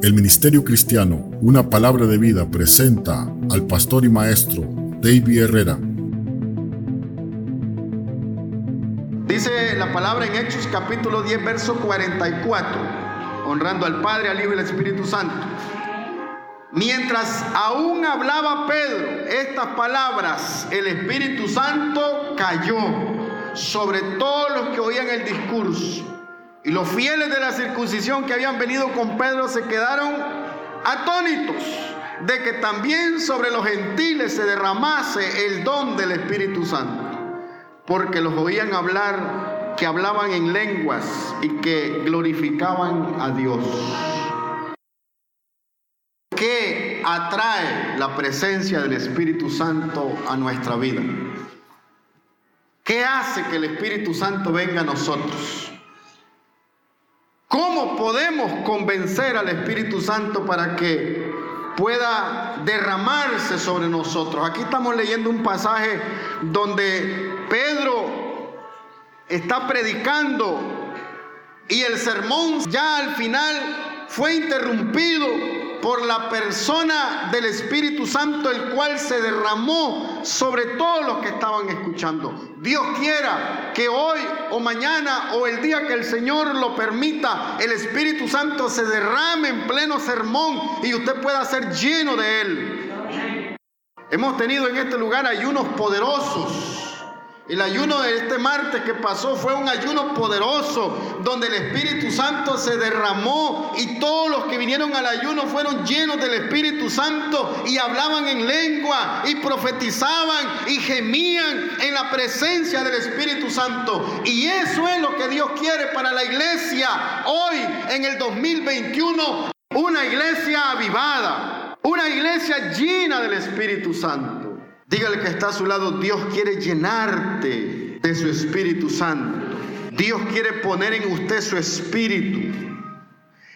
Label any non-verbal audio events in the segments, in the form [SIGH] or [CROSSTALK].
El Ministerio Cristiano, una palabra de vida, presenta al pastor y maestro David Herrera. Dice la palabra en Hechos capítulo 10, verso 44, honrando al Padre, al Hijo y al Espíritu Santo. Mientras aún hablaba Pedro estas palabras, el Espíritu Santo cayó sobre todos los que oían el discurso. Y los fieles de la circuncisión que habían venido con Pedro se quedaron atónitos de que también sobre los gentiles se derramase el don del Espíritu Santo, porque los oían hablar, que hablaban en lenguas y que glorificaban a Dios. ¿Qué atrae la presencia del Espíritu Santo a nuestra vida? ¿Qué hace que el Espíritu Santo venga a nosotros? ¿Cómo podemos convencer al Espíritu Santo para que pueda derramarse sobre nosotros? Aquí estamos leyendo un pasaje donde Pedro está predicando y el sermón ya al final fue interrumpido por la persona del Espíritu Santo, el cual se derramó sobre todos los que estaban escuchando. Dios quiera que hoy o mañana o el día que el Señor lo permita, el Espíritu Santo se derrame en pleno sermón y usted pueda ser lleno de él. Hemos tenido en este lugar ayunos poderosos el ayuno de este martes que pasó fue un ayuno poderoso, donde el Espíritu Santo se derramó y todos los que vinieron al ayuno fueron llenos del Espíritu Santo y hablaban en lengua y profetizaban y gemían en la presencia del Espíritu Santo. Y eso es lo que Dios quiere para la iglesia hoy en el 2021, una iglesia avivada, una iglesia llena del Espíritu Santo. Dígale que está a su lado, Dios quiere llenarte de su Espíritu Santo. Dios quiere poner en usted su espíritu.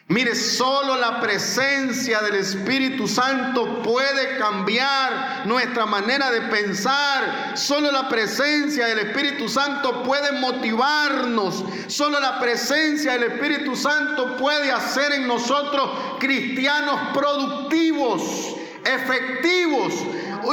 Mire, solo la presencia del Espíritu Santo puede cambiar nuestra manera de pensar. Solo la presencia del Espíritu Santo puede motivarnos. Solo la presencia del Espíritu Santo puede hacer en nosotros cristianos productivos, efectivos,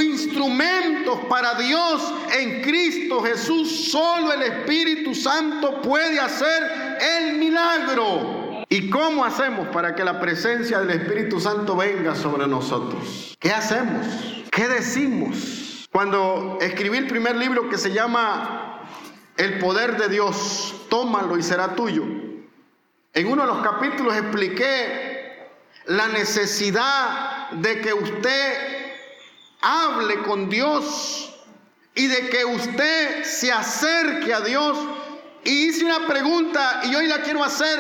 instrumentos para Dios en Cristo Jesús. Solo el Espíritu Santo puede hacer el milagro. ¿Y cómo hacemos para que la presencia del Espíritu Santo venga sobre nosotros? ¿Qué hacemos? ¿Qué decimos? Cuando escribí el primer libro que se llama El poder de Dios, tómalo y será tuyo. En uno de los capítulos expliqué la necesidad de que usted hable con Dios y de que usted se acerque a Dios. Y hice una pregunta y hoy la quiero hacer.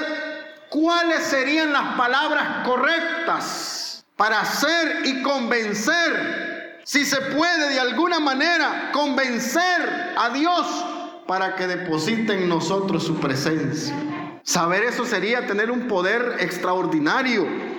¿Cuáles serían las palabras correctas para hacer y convencer, si se puede de alguna manera, convencer a Dios para que deposite en nosotros su presencia? Saber eso sería tener un poder extraordinario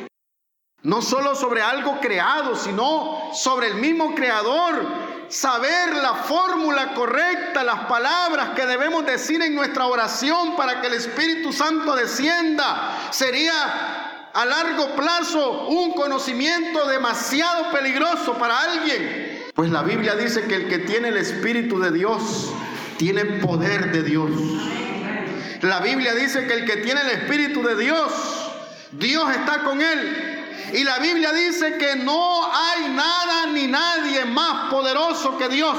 no solo sobre algo creado, sino sobre el mismo creador. Saber la fórmula correcta, las palabras que debemos decir en nuestra oración para que el Espíritu Santo descienda, sería a largo plazo un conocimiento demasiado peligroso para alguien. Pues la Biblia dice que el que tiene el Espíritu de Dios tiene poder de Dios. La Biblia dice que el que tiene el Espíritu de Dios, Dios está con él y la Biblia dice que no hay nada ni nadie más poderoso que Dios.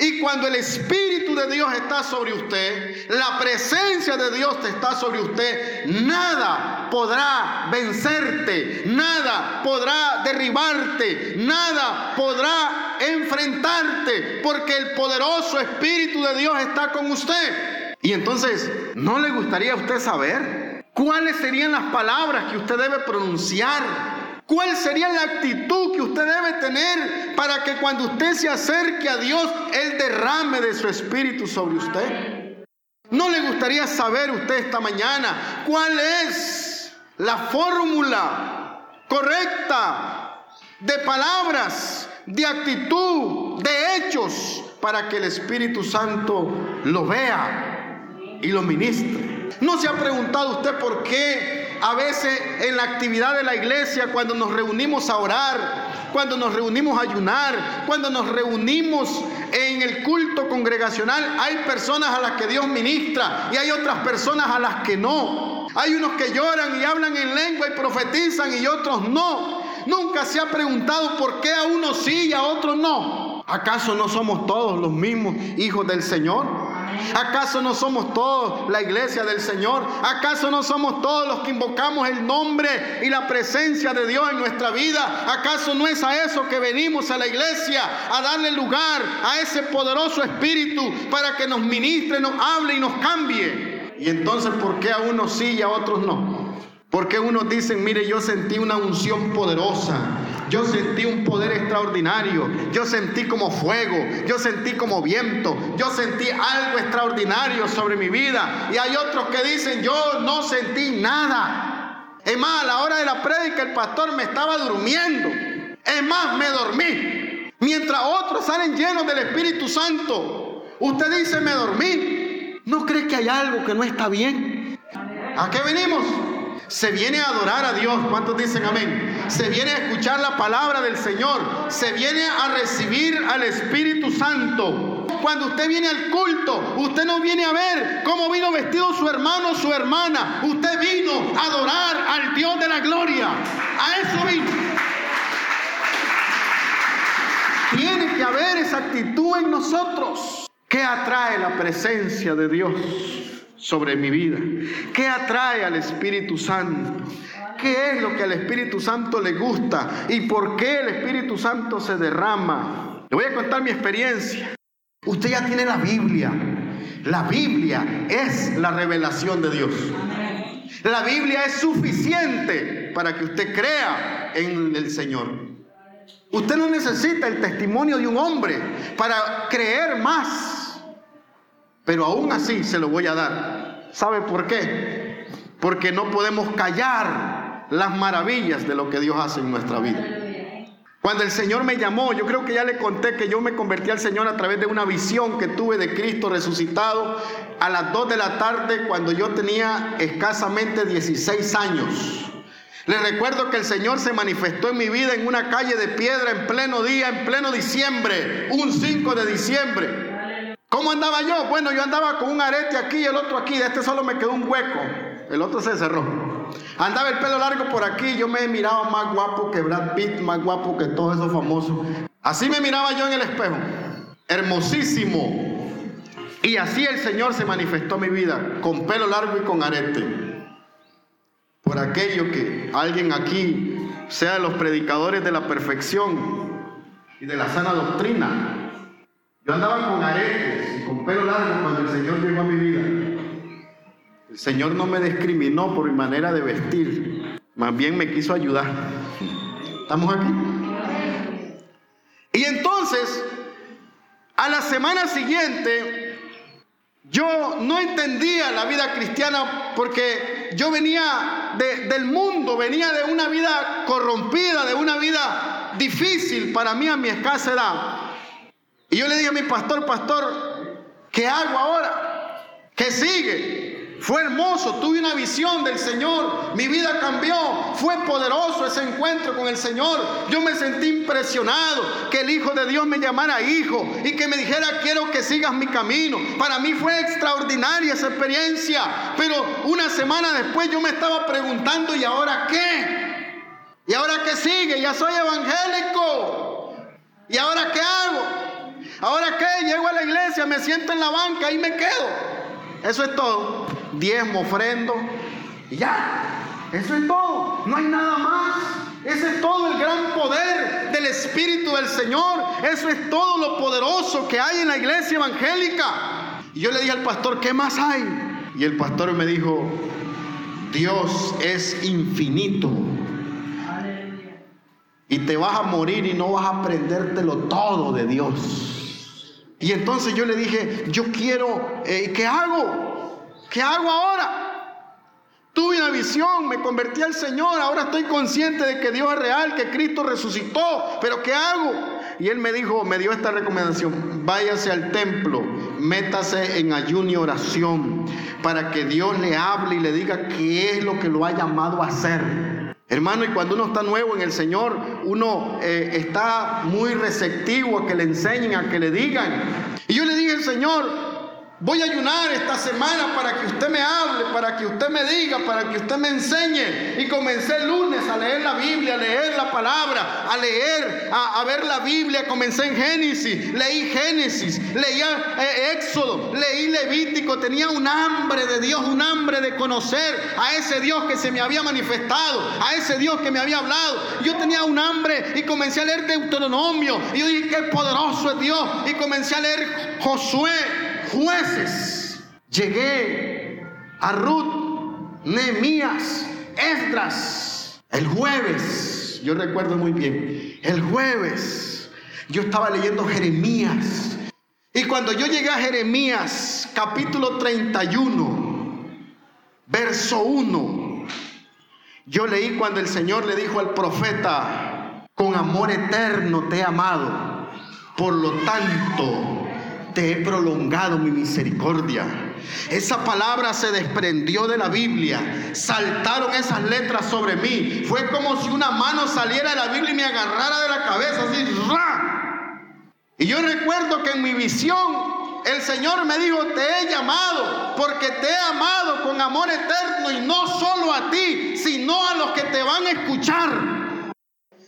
Y cuando el Espíritu de Dios está sobre usted, la presencia de Dios está sobre usted, nada podrá vencerte, nada podrá derribarte, nada podrá enfrentarte, porque el poderoso Espíritu de Dios está con usted. Y entonces, ¿no le gustaría a usted saber cuáles serían las palabras que usted debe pronunciar ¿Cuál sería la actitud que usted debe tener para que cuando usted se acerque a Dios, Él derrame de su espíritu sobre usted? ¿No le gustaría saber usted esta mañana cuál es la fórmula correcta de palabras, de actitud, de hechos para que el Espíritu Santo lo vea? y lo ministre. ¿No se ha preguntado usted por qué a veces en la actividad de la iglesia, cuando nos reunimos a orar, cuando nos reunimos a ayunar, cuando nos reunimos en el culto congregacional, hay personas a las que Dios ministra y hay otras personas a las que no? Hay unos que lloran y hablan en lengua y profetizan y otros no. Nunca se ha preguntado por qué a unos sí y a otros no. ¿Acaso no somos todos los mismos hijos del Señor? ¿Acaso no somos todos la iglesia del Señor? ¿Acaso no somos todos los que invocamos el nombre y la presencia de Dios en nuestra vida? ¿Acaso no es a eso que venimos a la iglesia? A darle lugar a ese poderoso espíritu para que nos ministre, nos hable y nos cambie. Y entonces, ¿por qué a unos sí y a otros no? Porque unos dicen, mire, yo sentí una unción poderosa, yo sentí un poder extraordinario, yo sentí como fuego, yo sentí como viento, yo sentí algo extraordinario sobre mi vida. Y hay otros que dicen, yo no sentí nada. Es más, a la hora de la prédica el pastor me estaba durmiendo. Es más, me dormí. Mientras otros salen llenos del Espíritu Santo. Usted dice, me dormí. ¿No cree que hay algo que no está bien? ¿A qué venimos? Se viene a adorar a Dios. ¿Cuántos dicen amén? Se viene a escuchar la palabra del Señor. Se viene a recibir al Espíritu Santo. Cuando usted viene al culto, usted no viene a ver cómo vino vestido su hermano o su hermana. Usted vino a adorar al Dios de la gloria. A eso vino. Tiene que haber esa actitud en nosotros. ¿Qué atrae la presencia de Dios? sobre mi vida? ¿Qué atrae al Espíritu Santo? ¿Qué es lo que al Espíritu Santo le gusta? ¿Y por qué el Espíritu Santo se derrama? Le voy a contar mi experiencia. Usted ya tiene la Biblia. La Biblia es la revelación de Dios. La Biblia es suficiente para que usted crea en el Señor. Usted no necesita el testimonio de un hombre para creer más. Pero aún así se lo voy a dar. ¿Sabe por qué? Porque no podemos callar las maravillas de lo que Dios hace en nuestra vida. Cuando el Señor me llamó, yo creo que ya le conté que yo me convertí al Señor a través de una visión que tuve de Cristo resucitado a las 2 de la tarde cuando yo tenía escasamente 16 años. Le recuerdo que el Señor se manifestó en mi vida en una calle de piedra en pleno día, en pleno diciembre, un 5 de diciembre. ¿Cómo andaba yo? Bueno, yo andaba con un arete aquí y el otro aquí. De este solo me quedó un hueco. El otro se cerró. Andaba el pelo largo por aquí. Yo me miraba más guapo que Brad Pitt, más guapo que todos esos famosos. Así me miraba yo en el espejo. Hermosísimo. Y así el Señor se manifestó en mi vida, con pelo largo y con arete. Por aquello que alguien aquí sea de los predicadores de la perfección y de la sana doctrina, yo andaba con aretes y con pelo largo cuando el Señor llegó a mi vida. El Señor no me discriminó por mi manera de vestir, más bien me quiso ayudar. ¿Estamos aquí? Y entonces, a la semana siguiente, yo no entendía la vida cristiana porque yo venía del mundo, venía de una vida corrompida, de una vida difícil para mí a mi escasa edad. Y yo le dije a mi pastor, pastor, ¿qué hago ahora? ¿Qué sigue? Fue hermoso, tuve una visión del Señor, mi vida cambió, fue poderoso ese encuentro con el Señor. Yo me sentí impresionado que el Hijo de Dios me llamara hijo y que me dijera quiero que sigas mi camino. Para mí fue extraordinaria esa experiencia, pero una semana después yo me estaba preguntando ¿y ahora qué? ¿Y ahora qué sigue? Ya soy evangélico. ¿Y ahora qué hago? Ahora qué, llego a la iglesia, me siento en la banca y me quedo. Eso es todo. Diezmo, ofrendo y ya. Eso es todo. No hay nada más. Ese es todo el gran poder del Espíritu del Señor. Eso es todo lo poderoso que hay en la iglesia evangélica. Y yo le dije al pastor, ¿qué más hay? Y el pastor me dijo, Dios es infinito. Y te vas a morir y no vas a aprendértelo todo de Dios. Y entonces yo le dije, yo quiero, eh, ¿qué hago? ¿Qué hago ahora? Tuve una visión, me convertí al Señor, ahora estoy consciente de que Dios es real, que Cristo resucitó, pero ¿qué hago? Y él me dijo, me dio esta recomendación, váyase al templo, métase en ayuno y oración para que Dios le hable y le diga qué es lo que lo ha llamado a hacer. Hermano, y cuando uno está nuevo en el Señor, uno eh, está muy receptivo a que le enseñen, a que le digan. Y yo le dije al Señor, Voy a ayunar esta semana para que usted me hable, para que usted me diga, para que usted me enseñe. Y comencé el lunes a leer la Biblia, a leer la palabra, a leer, a, ver la Biblia. Comencé en Génesis, leí Génesis, leía eh, Éxodo, leí Levítico. Tenía un hambre de Dios, un hambre de conocer a ese Dios que se me había manifestado, a ese Dios que me había hablado. Yo tenía un hambre y comencé a leer Deuteronomio. Y yo dije, qué poderoso es Dios. Y comencé a leer Josué jueces. Llegué a Ruth, Nehemías, Esdras. El jueves, yo recuerdo muy bien, el jueves yo estaba leyendo Jeremías. Y cuando yo llegué a Jeremías, capítulo 31, verso 1, yo leí cuando el Señor le dijo al profeta, con amor eterno te he amado, por lo tanto te he prolongado mi misericordia. Esa palabra se desprendió de la Biblia. Saltaron esas letras sobre mí. Fue como si una mano saliera de la Biblia y me agarrara de la cabeza así. Y yo recuerdo que en mi visión el Señor me dijo, te he llamado porque te he amado con amor eterno y no solo a ti, sino a los que te van a escuchar.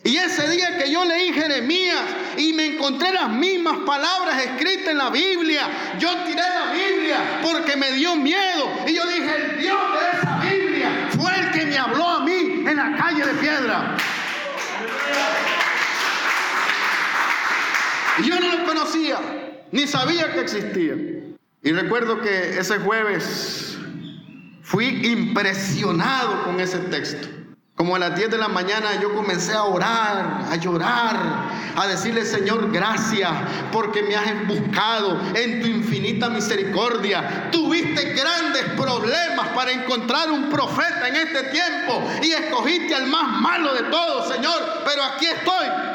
Y ese día que yo leí Jeremías y me encontré las mismas palabras escritas en la Biblia, yo tiré la Biblia porque me dio miedo. Y yo dije, el Dios de esa Biblia fue el que me habló a mí en la calle de piedra. Y yo no lo conocía, ni sabía que existía. Y recuerdo que ese jueves fui impresionado con ese texto. Como a las 10 de la mañana yo comencé a orar, a llorar, a decirle Señor gracias porque me has buscado en tu infinita misericordia. Tuviste grandes problemas para encontrar un profeta en este tiempo y escogiste al más malo de todos, Señor, pero aquí estoy.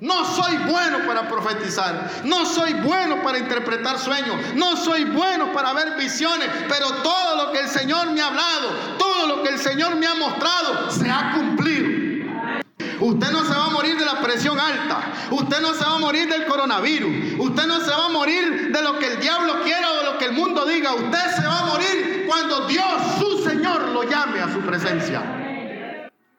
No soy bueno para profetizar, no soy bueno para interpretar sueños, no soy bueno para ver visiones, pero todo lo que el Señor me ha hablado, todo lo que el Señor me ha mostrado, se ha cumplido. Usted no se va a morir de la presión alta, usted no se va a morir del coronavirus, usted no se va a morir de lo que el diablo quiera o de lo que el mundo diga, usted se va a morir cuando Dios, su Señor, lo llame a su presencia.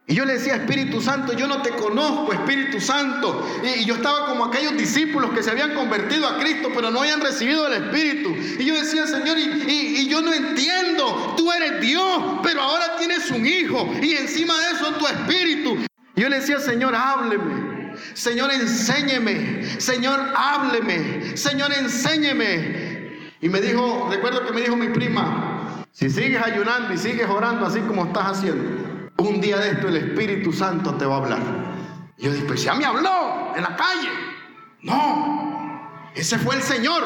Y yo le decía, Espíritu Santo, yo no te conozco, Espíritu Santo. Y, yo estaba como aquellos discípulos que se habían convertido a Cristo, pero no habían recibido el Espíritu. Y yo decía, Señor, y, yo no entiendo, tú eres Dios, pero ahora tienes un hijo. Y encima de eso tu Espíritu. Y yo le decía, Señor, hábleme. Señor, enséñeme. Señor, hábleme. Señor, enséñeme. Y me dijo, recuerdo que me dijo mi prima, si sigues ayunando y sigues orando así como estás haciendo un día de esto el Espíritu Santo te va a hablar. Y yo dije, pues ya me habló en la calle. No, ese fue el Señor.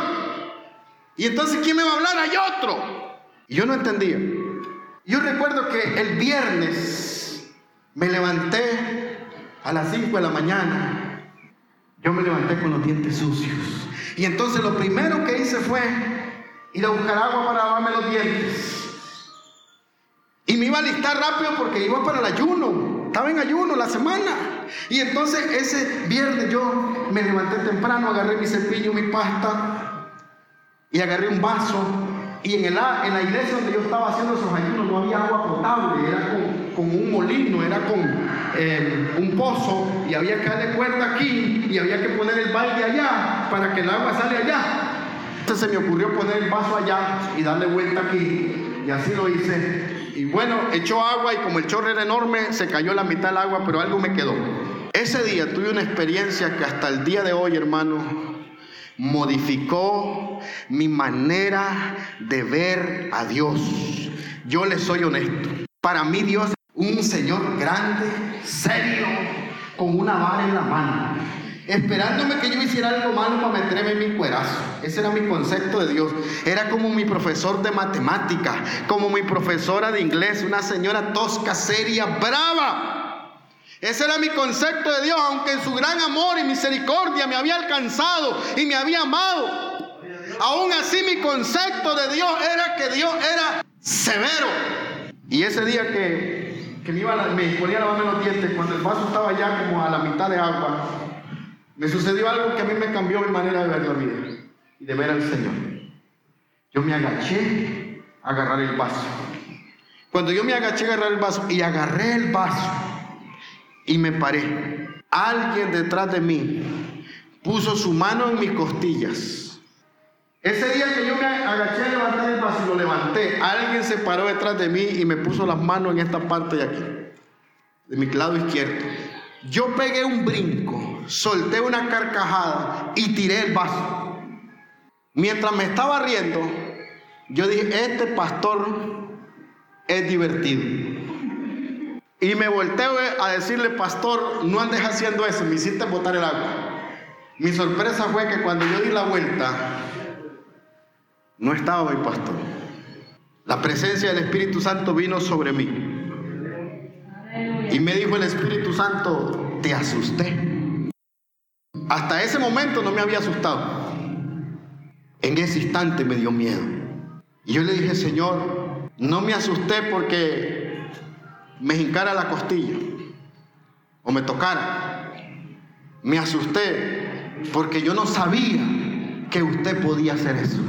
Y entonces, ¿quién me va a hablar? Hay otro. Y yo no entendía. Yo recuerdo que el viernes me levanté a las 5 de la mañana. Yo me levanté con los dientes sucios. Y entonces lo primero que hice fue ir a buscar agua para lavarme los dientes. Y me iba a listar rápido porque iba para el ayuno. Estaba en ayuno la semana. Y entonces ese viernes yo me levanté temprano, agarré mi cepillo, mi pasta y agarré un vaso. Y en, el, en la iglesia donde yo estaba haciendo esos ayunos no había agua potable, era con, un molino, era con eh, un pozo y había que darle puerta aquí y había que poner el balde allá para que el agua sale allá. Entonces se me ocurrió poner el vaso allá y darle vuelta aquí y así lo hice y bueno, echó agua y como el chorro era enorme, se cayó la mitad del agua, pero algo me quedó. Ese día tuve una experiencia que hasta el día de hoy, hermano, modificó mi manera de ver a Dios. Yo le soy honesto. Para mí Dios es un Señor grande, serio, con una vara en la mano esperándome que yo hiciera algo malo para meterme en mi cuerazo. Ese era mi concepto de Dios. Era como mi profesor de matemática, como mi profesora de inglés, una señora tosca, seria, brava. Ese era mi concepto de Dios, aunque en su gran amor y misericordia me había alcanzado y me había amado. Aún así mi concepto de Dios era que Dios era severo. Y ese día que, me, iba me ponía a lavarme los dientes, cuando el vaso estaba ya como a la mitad de agua, me sucedió algo que a mí me cambió mi manera de ver la vida y de ver al Señor. Yo me agaché a agarrar el vaso. Cuando yo me agaché a agarrar el vaso y agarré el vaso y me paré, alguien detrás de mí puso su mano en mis costillas. Ese día que yo me agaché a levantar el vaso y lo levanté, alguien se paró detrás de mí y me puso las manos en esta parte de aquí, de mi lado izquierdo. Yo pegué un brinco, solté una carcajada y tiré el vaso. Mientras me estaba riendo, yo dije, este pastor es divertido. Y me volteo a decirle, pastor, no andes haciendo eso, me hiciste botar el agua. Mi sorpresa fue que cuando yo di la vuelta, no estaba mi pastor. La presencia del Espíritu Santo vino sobre mí. Y me dijo el Espíritu Santo, te asusté. Hasta ese momento no me había asustado. En ese instante me dio miedo. Y yo le dije, Señor, no me asusté porque me hincara la costilla o me tocara. Me asusté porque yo no sabía que usted podía hacer eso.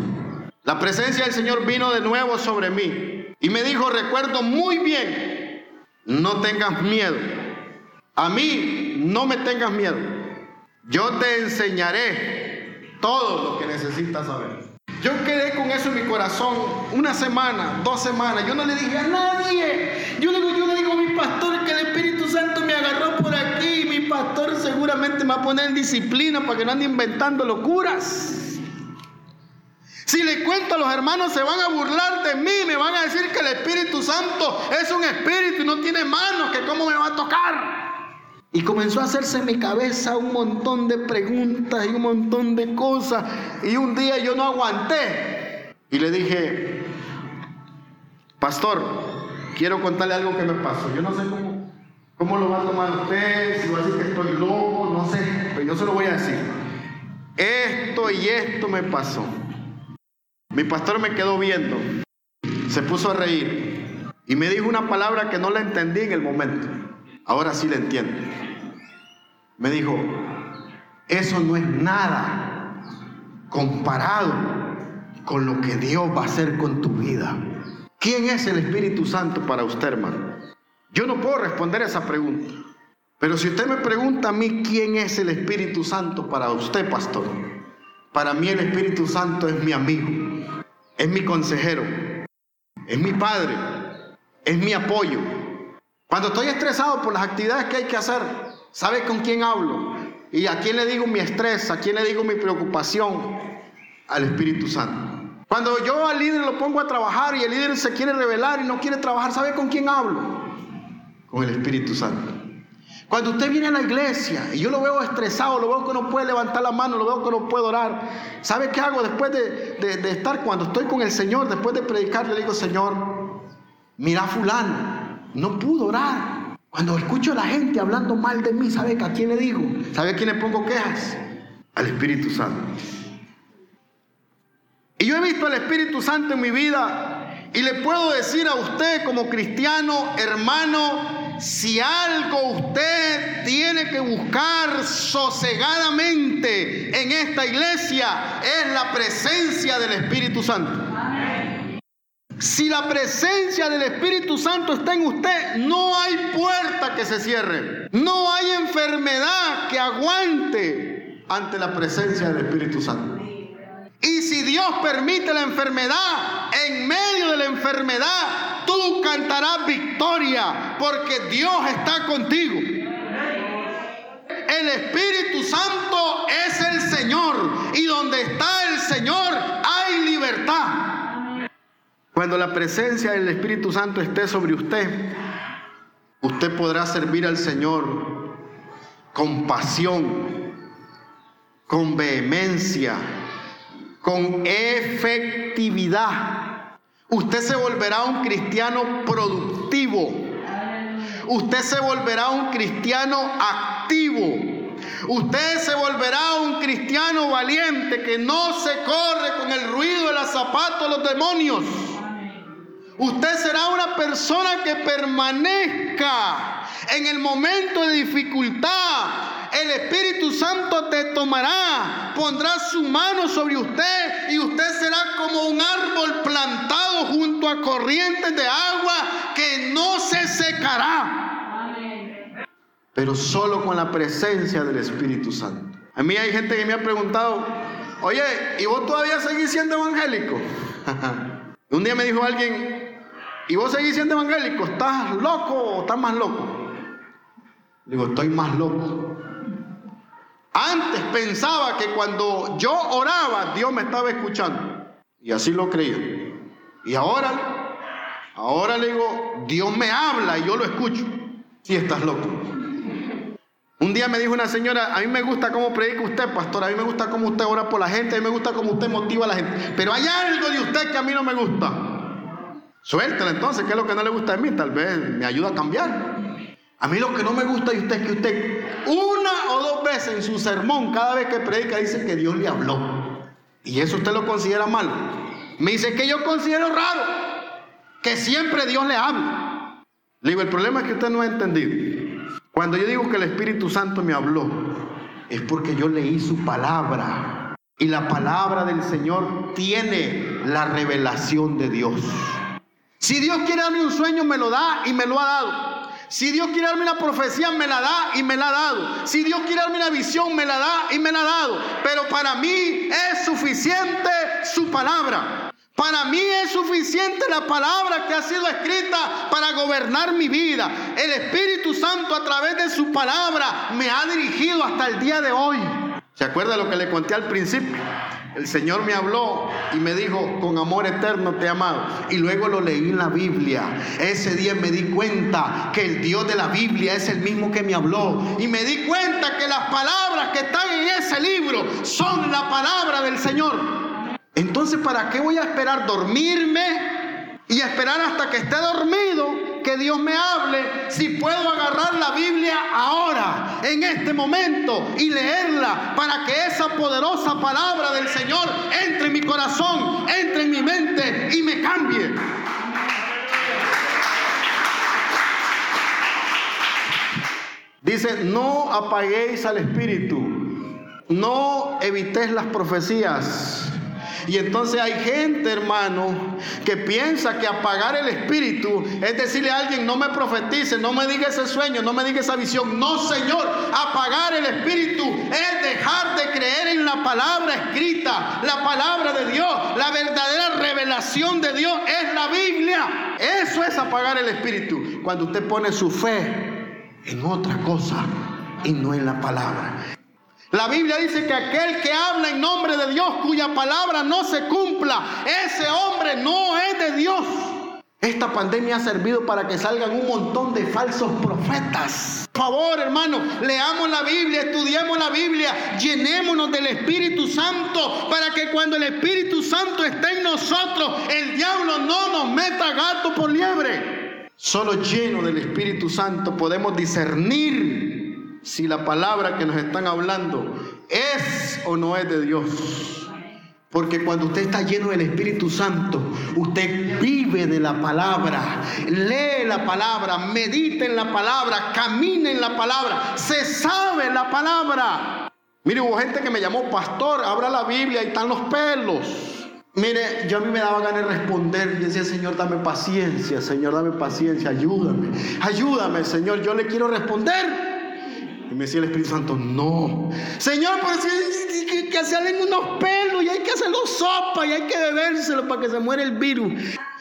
La presencia del Señor vino de nuevo sobre mí y me dijo, recuerdo muy bien, no tengas miedo. A mí no me tengas miedo. Yo te enseñaré todo lo que necesitas saber. Yo quedé con eso en mi corazón una semana, dos semanas. Yo no le dije a nadie. Yo le, yo le digo a mi pastor que el Espíritu Santo me agarró por aquí. Mi pastor seguramente me va a poner en disciplina para que no ande inventando locuras. Si le cuento a los hermanos se van a burlar de mí, me van a decir que el Espíritu Santo es un espíritu y no tiene manos, que cómo me va a tocar. Y comenzó a hacerse en mi cabeza un montón de preguntas y un montón de cosas. Y un día yo no aguanté. Y le dije, pastor, quiero contarle algo que me pasó. Yo no sé cómo, cómo lo va a tomar usted, si va a decir que estoy loco, no sé. Pero yo se lo voy a decir. Esto y esto me pasó. Mi pastor me quedó viendo. Se puso a reír. Y me dijo una palabra que no la entendí en el momento. Ahora sí la entiendo. Me dijo, eso no es nada comparado con lo que Dios va a hacer con tu vida. ¿Quién es el Espíritu Santo para usted, hermano? Yo no puedo responder esa pregunta. Pero si usted me pregunta a mí quién es el Espíritu Santo para usted, pastor, para mí el Espíritu Santo es mi amigo, es mi consejero, es mi padre, es mi apoyo, cuando estoy estresado por las actividades que hay que hacer, ¿sabe con quién hablo? ¿Y a quién le digo mi estrés? ¿A quién le digo mi preocupación? Al Espíritu Santo. Cuando yo al líder lo pongo a trabajar y el líder se quiere revelar y no quiere trabajar, ¿sabe con quién hablo? Con el Espíritu Santo. Cuando usted viene a la iglesia y yo lo veo estresado, lo veo que no puede levantar la mano, lo veo que no puede orar, ¿sabe qué hago después de, estar, cuando estoy con el Señor, después de predicar, le digo, Señor, mira fulano, no pudo orar. Cuando escucho a la gente hablando mal de mí, ¿sabe a quién le digo? ¿Sabe a quién le pongo quejas? Al Espíritu Santo. Y yo he visto al Espíritu Santo en mi vida y le puedo decir a usted como cristiano, hermano, si algo usted tiene que buscar sosegadamente en esta iglesia es la presencia del Espíritu Santo. Si la presencia del Espíritu Santo está en usted, no hay puerta que se cierre. No hay enfermedad que aguante ante la presencia del Espíritu Santo. Y si Dios permite la enfermedad, en medio de la enfermedad, tú cantarás victoria porque Dios está contigo. El Espíritu Santo es el Señor y donde está el Señor hay libertad. Cuando la presencia del Espíritu Santo esté sobre usted, usted podrá servir al Señor con pasión, con vehemencia, con efectividad. Usted se volverá un cristiano productivo. Usted se volverá un cristiano activo. Usted se volverá un cristiano valiente que no se corre con el ruido de los zapatos de los demonios. Usted será una persona que permanezca en el momento de dificultad. El Espíritu Santo te tomará, pondrá su mano sobre usted y usted será como un árbol plantado junto a corrientes de agua que no se secará. Pero solo con la presencia del Espíritu Santo. A mí hay gente que me ha preguntado, oye, ¿y vos todavía seguís siendo evangélico? [LAUGHS] un día me dijo alguien, y vos seguís siendo evangélico, ¿estás loco o estás más loco? Digo, estoy más loco. Antes pensaba que cuando yo oraba, Dios me estaba escuchando. Y así lo creía. Y ahora, ahora le digo, Dios me habla y yo lo escucho. Si estás loco. Un día me dijo una señora, a mí me gusta cómo predica usted, pastor, a mí me gusta cómo usted ora por la gente, a mí me gusta cómo usted motiva a la gente. Pero hay algo de usted que a mí no me gusta. Suéltela entonces, ¿qué es lo que no le gusta a mí? Tal vez me ayuda a cambiar. A mí lo que no me gusta de usted es que usted una o dos veces en su sermón, cada vez que predica, dice que Dios le habló. Y eso usted lo considera mal. Me dice que yo considero raro que siempre Dios le habla. Le digo, el problema es que usted no ha entendido. Cuando yo digo que el Espíritu Santo me habló, es porque yo leí su palabra. Y la palabra del Señor tiene la revelación de Dios. Si Dios quiere darme un sueño, me lo da y me lo ha dado. Si Dios quiere darme una profecía, me la da y me la ha dado. Si Dios quiere darme una visión, me la da y me la ha dado. Pero para mí es suficiente su palabra. Para mí es suficiente la palabra que ha sido escrita para gobernar mi vida. El Espíritu Santo a través de su palabra me ha dirigido hasta el día de hoy. ¿Se acuerda lo que le conté al principio? El Señor me habló y me dijo, con amor eterno te he amado. Y luego lo leí en la Biblia. Ese día me di cuenta que el Dios de la Biblia es el mismo que me habló. Y me di cuenta que las palabras que están en ese libro son la palabra del Señor. Entonces, ¿para qué voy a esperar dormirme y esperar hasta que esté dormido que Dios me hable si puedo agarrar la Biblia ahora, en este momento, y leerla para que esa poderosa palabra del Señor entre en mi corazón, entre en mi mente y me cambie. Dice, no apaguéis al espíritu, no evitéis las profecías y entonces hay gente, hermano, que piensa que apagar el espíritu es decirle a alguien, no me profetice, no me diga ese sueño, no me diga esa visión. No, Señor, apagar el espíritu es dejar de creer en la palabra escrita, la palabra de Dios. La verdadera revelación de Dios es la Biblia. Eso es apagar el espíritu. Cuando usted pone su fe en otra cosa y no en la palabra. La Biblia dice que aquel que habla en nombre de Dios, cuya palabra no se cumpla, ese hombre no es de Dios. Esta pandemia ha servido para que salgan un montón de falsos profetas. Por favor, hermano, leamos la Biblia, estudiemos la Biblia, llenémonos del Espíritu Santo para que cuando el Espíritu Santo esté en nosotros, el diablo no nos meta gato por liebre. Solo lleno del Espíritu Santo podemos discernir si la palabra que nos están hablando es o no es de Dios. Porque cuando usted está lleno del Espíritu Santo, usted vive de la palabra, lee la palabra, medita en la palabra, camina en la palabra, se sabe la palabra. Mire, hubo gente que me llamó pastor, abra la Biblia y están los pelos. Mire, yo a mí me daba ganas de responder y decía, Señor, dame paciencia, Señor, dame paciencia, ayúdame, ayúdame, Señor, yo le quiero responder. Y me decía el Espíritu Santo, no. Señor, pero si, que, que salen unos pelos y hay que hacerlo sopa y hay que bebérselo para que se muera el virus.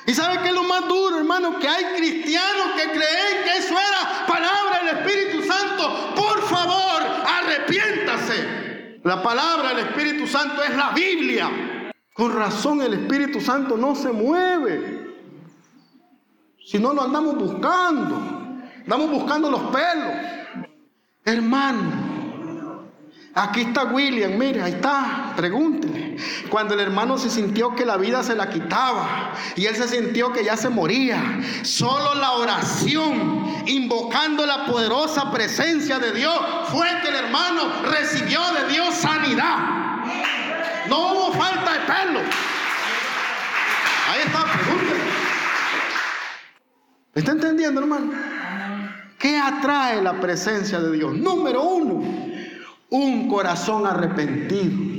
¿Y sabe qué es lo más duro, hermano? Que hay cristianos que creen que eso era palabra del Espíritu Santo. Por favor, arrepiéntase. La palabra del Espíritu Santo es la Biblia. Con razón el Espíritu Santo no se mueve. Si no lo andamos buscando. Andamos buscando los pelos. Hermano, aquí está William, mire, ahí está. pregúntele. Cuando el hermano se sintió que la vida se la quitaba y él se sintió que ya se moría, solo la oración, invocando la poderosa presencia de Dios, fue que el hermano recibió de Dios sanidad. No hubo falta de pelo. Ahí está, pregúntele. ¿Está entendiendo, hermano? ¿Qué atrae la presencia de Dios? Número uno, un corazón arrepentido.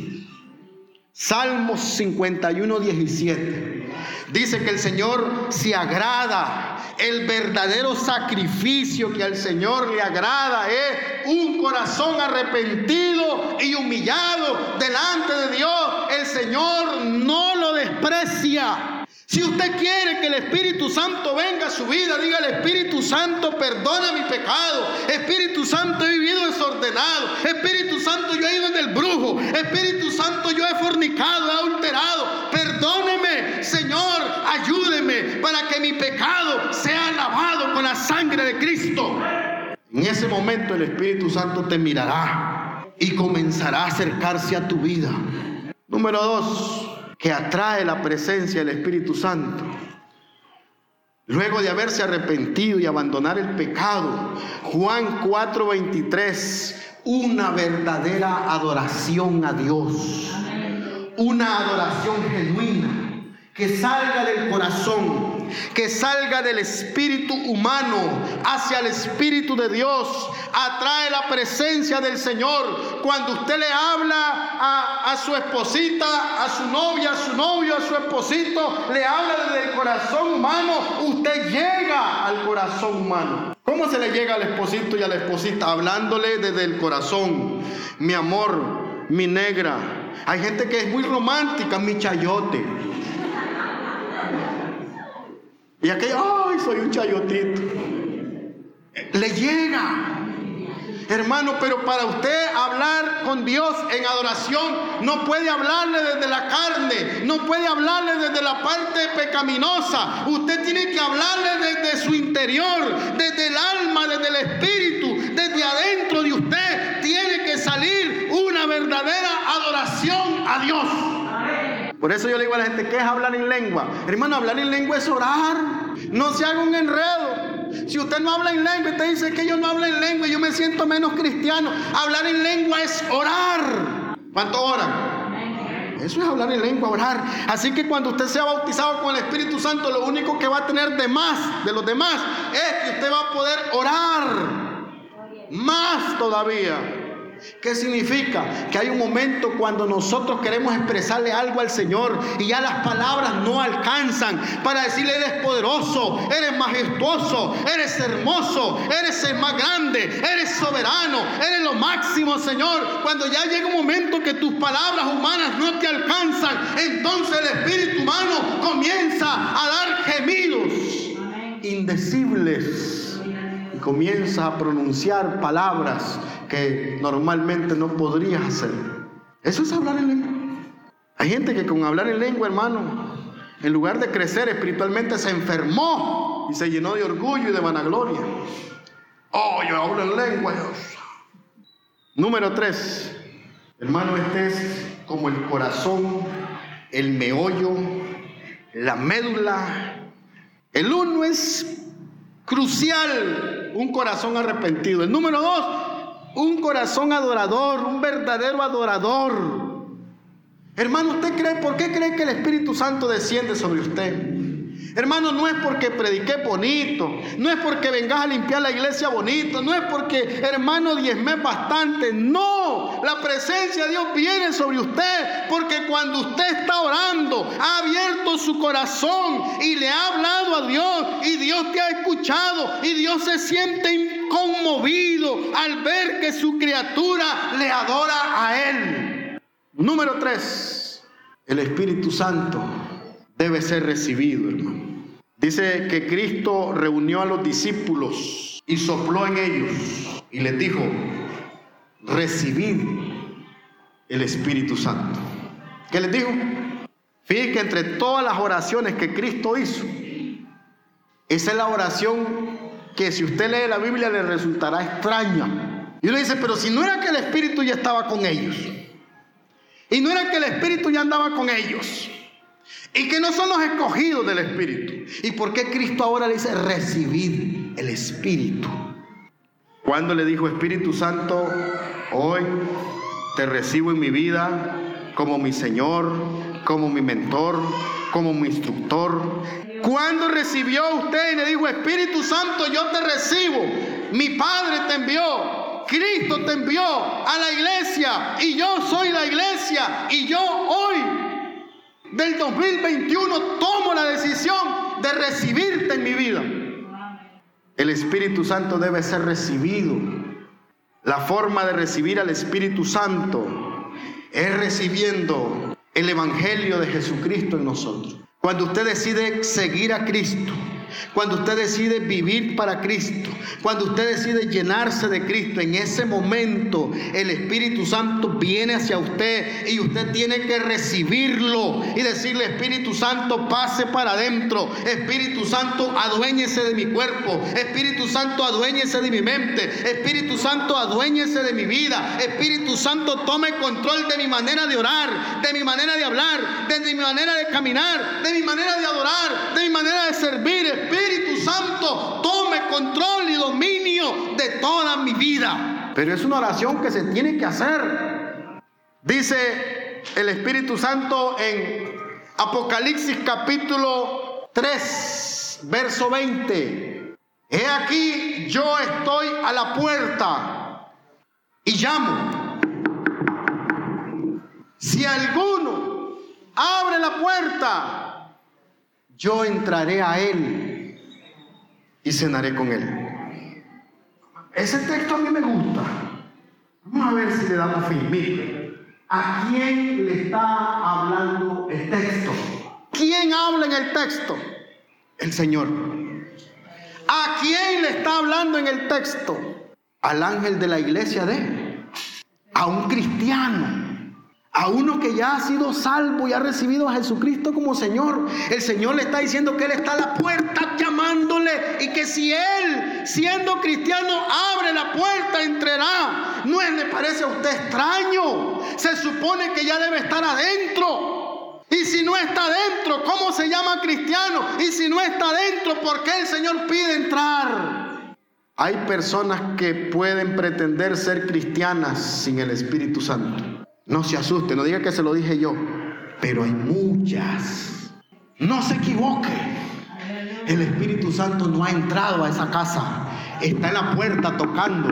Salmos 51, 17. Dice que el Señor se agrada. El verdadero sacrificio que al Señor le agrada es un corazón arrepentido y humillado delante de Dios. El Señor no lo desprecia. Si usted quiere que el Espíritu Santo venga a su vida, diga al Espíritu Santo, perdona mi pecado. Espíritu Santo, he vivido desordenado. Espíritu Santo, yo he ido en el brujo. Espíritu Santo, yo he fornicado, he alterado. Perdóneme, Señor, ayúdeme para que mi pecado sea lavado con la sangre de Cristo. En ese momento el Espíritu Santo te mirará y comenzará a acercarse a tu vida. Número dos, que atrae la presencia del Espíritu Santo. Luego de haberse arrepentido y abandonar el pecado, Juan 4:23, una verdadera adoración a Dios, una adoración genuina que salga del corazón, que salga del espíritu humano hacia el espíritu de Dios, atrae la presencia del Señor. Cuando usted le habla a, su esposita, a su novia, a su novio, a su esposito, le habla desde el corazón humano, usted llega al corazón humano. ¿Cómo se le llega al esposito y a la esposita? Hablándole desde el corazón, mi amor, mi negra. Hay gente que es muy romántica, mi chayote. Y aquello, ay, soy un chayotito. Le llega. Hermano, pero para usted hablar con Dios en adoración, no puede hablarle desde la carne, no puede hablarle desde la parte pecaminosa. Usted tiene que hablarle desde su interior, desde el alma, desde el espíritu, desde adentro de usted. Tiene que salir una verdadera adoración a Dios. Por eso yo le digo a la gente, ¿qué es hablar en lengua? Hermano, hablar en lengua es orar. No se haga un enredo. Si usted no habla en lengua te dice que yo no hablo en lengua y yo me siento menos cristiano, hablar en lengua es orar. ¿Cuánto oran? Eso es hablar en lengua, orar. Así que cuando usted sea bautizado con el Espíritu Santo, lo único que va a tener de más, de los demás, es que usted va a poder orar. Más todavía. ¿Qué significa? Que hay un momento cuando nosotros queremos expresarle algo al Señor y ya las palabras no alcanzan para decirle eres poderoso, eres majestuoso, eres hermoso, eres el más grande, eres soberano, eres lo máximo, Señor. Cuando ya llega un momento que tus palabras humanas no te alcanzan, entonces el espíritu humano comienza a dar gemidos indecibles comienza a pronunciar palabras que normalmente no podrías hacer. Eso es hablar en lengua. Hay gente que con hablar en lengua, hermano, en lugar de crecer espiritualmente, se enfermó y se llenó de orgullo y de vanagloria. Oh, yo hablo en lengua. Número tres, hermano, este es como el corazón, el meollo, la médula. El uno es crucial un corazón arrepentido. El número dos, un corazón adorador, un verdadero adorador. Hermano, ¿usted cree, por qué cree que el Espíritu Santo desciende sobre usted? Hermano, no es porque prediqué bonito, no es porque vengas a limpiar la iglesia bonito, no es porque, hermano, diezmé bastante. No, la presencia de Dios viene sobre usted porque cuando usted está orando, ha abierto su corazón y le ha hablado a Dios y Dios te ha escuchado y Dios se siente conmovido al ver que su criatura le adora a Él. Número tres, el Espíritu Santo debe ser recibido, hermano. Dice que Cristo reunió a los discípulos y sopló en ellos y les dijo, recibid el Espíritu Santo. ¿Qué les dijo? Fíjense que entre todas las oraciones que Cristo hizo, esa es la oración que si usted lee la Biblia le resultará extraña. Y uno dice, pero si no era que el Espíritu ya estaba con ellos. Y no era que el Espíritu ya andaba con ellos. Y que no son los escogidos del Espíritu. ¿Y por qué Cristo ahora le dice recibir el Espíritu? Cuando le dijo Espíritu Santo, hoy te recibo en mi vida como mi Señor, como mi mentor, como mi instructor. Cuando recibió usted y le dijo, Espíritu Santo, yo te recibo, mi Padre te envió, Cristo te envió a la iglesia y yo soy la iglesia y yo hoy del 2021 tomo la decisión de recibirte en mi vida. El Espíritu Santo debe ser recibido. La forma de recibir al Espíritu Santo es recibiendo el Evangelio de Jesucristo en nosotros. Cuando usted decide seguir a Cristo, cuando usted decide vivir para Cristo, cuando usted decide llenarse de Cristo, en ese momento el Espíritu Santo viene hacia usted y usted tiene que recibirlo y decirle, Espíritu Santo, pase para adentro. Espíritu Santo, aduéñese de mi cuerpo. Espíritu Santo, aduéñese de mi mente. Espíritu Santo, aduéñese de mi vida. Espíritu Santo, tome control de mi manera de orar, de mi manera de hablar, de mi manera de caminar, de mi manera de adorar, de mi manera de servir. Espíritu Santo tome control y dominio de toda mi vida. Pero es una oración que se tiene que hacer. Dice el Espíritu Santo en Apocalipsis capítulo 3, verso 20. He aquí, yo estoy a la puerta y llamo. Si alguno abre la puerta, yo entraré a él y cenaré con él. Ese texto a mí me gusta. Vamos a ver si le damos fin. ¿a quién le está hablando el texto? ¿Quién habla en el texto? El Señor. ¿A quién le está hablando en el texto? Al ángel de la iglesia de, a un cristiano a uno que ya ha sido salvo y ha recibido a Jesucristo como Señor. El Señor le está diciendo que Él está a la puerta llamándole y que si Él, siendo cristiano, abre la puerta, entrará. ¿No le parece a usted extraño? Se supone que ya debe estar adentro. Y si no está adentro, ¿cómo se llama cristiano? Y si no está adentro, ¿por qué el Señor pide entrar? Hay personas que pueden pretender ser cristianas sin el Espíritu Santo. No se asuste, no diga que se lo dije yo, pero hay muchas. No se equivoque. El Espíritu Santo no ha entrado a esa casa. Está en la puerta tocando.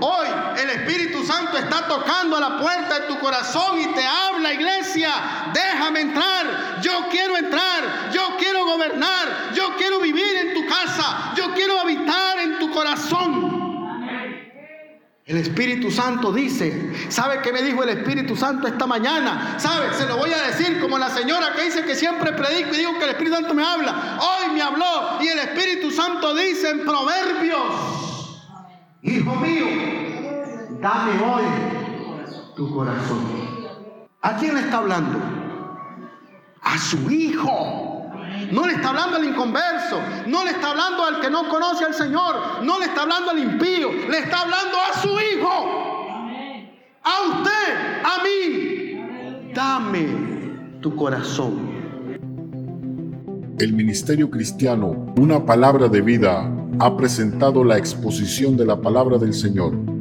Hoy el Espíritu Santo está tocando a la puerta de tu corazón y te habla, iglesia. Déjame entrar. Yo quiero entrar. Yo quiero gobernar. Yo quiero vivir en tu casa. Yo quiero habitar en tu corazón. El Espíritu Santo dice, ¿sabe qué me dijo el Espíritu Santo esta mañana? ¿Sabe? Se lo voy a decir como la señora que dice que siempre predico y digo que el Espíritu Santo me habla. Hoy me habló y el Espíritu Santo dice en Proverbios, Hijo mío, dame hoy tu corazón. ¿A quién le está hablando? A su hijo. No le está hablando al inconverso, no le está hablando al que no conoce al Señor, no le está hablando al impío, le está hablando a su hijo. A usted, a mí. Dame tu corazón. El Ministerio Cristiano, una palabra de vida, ha presentado la exposición de la palabra del Señor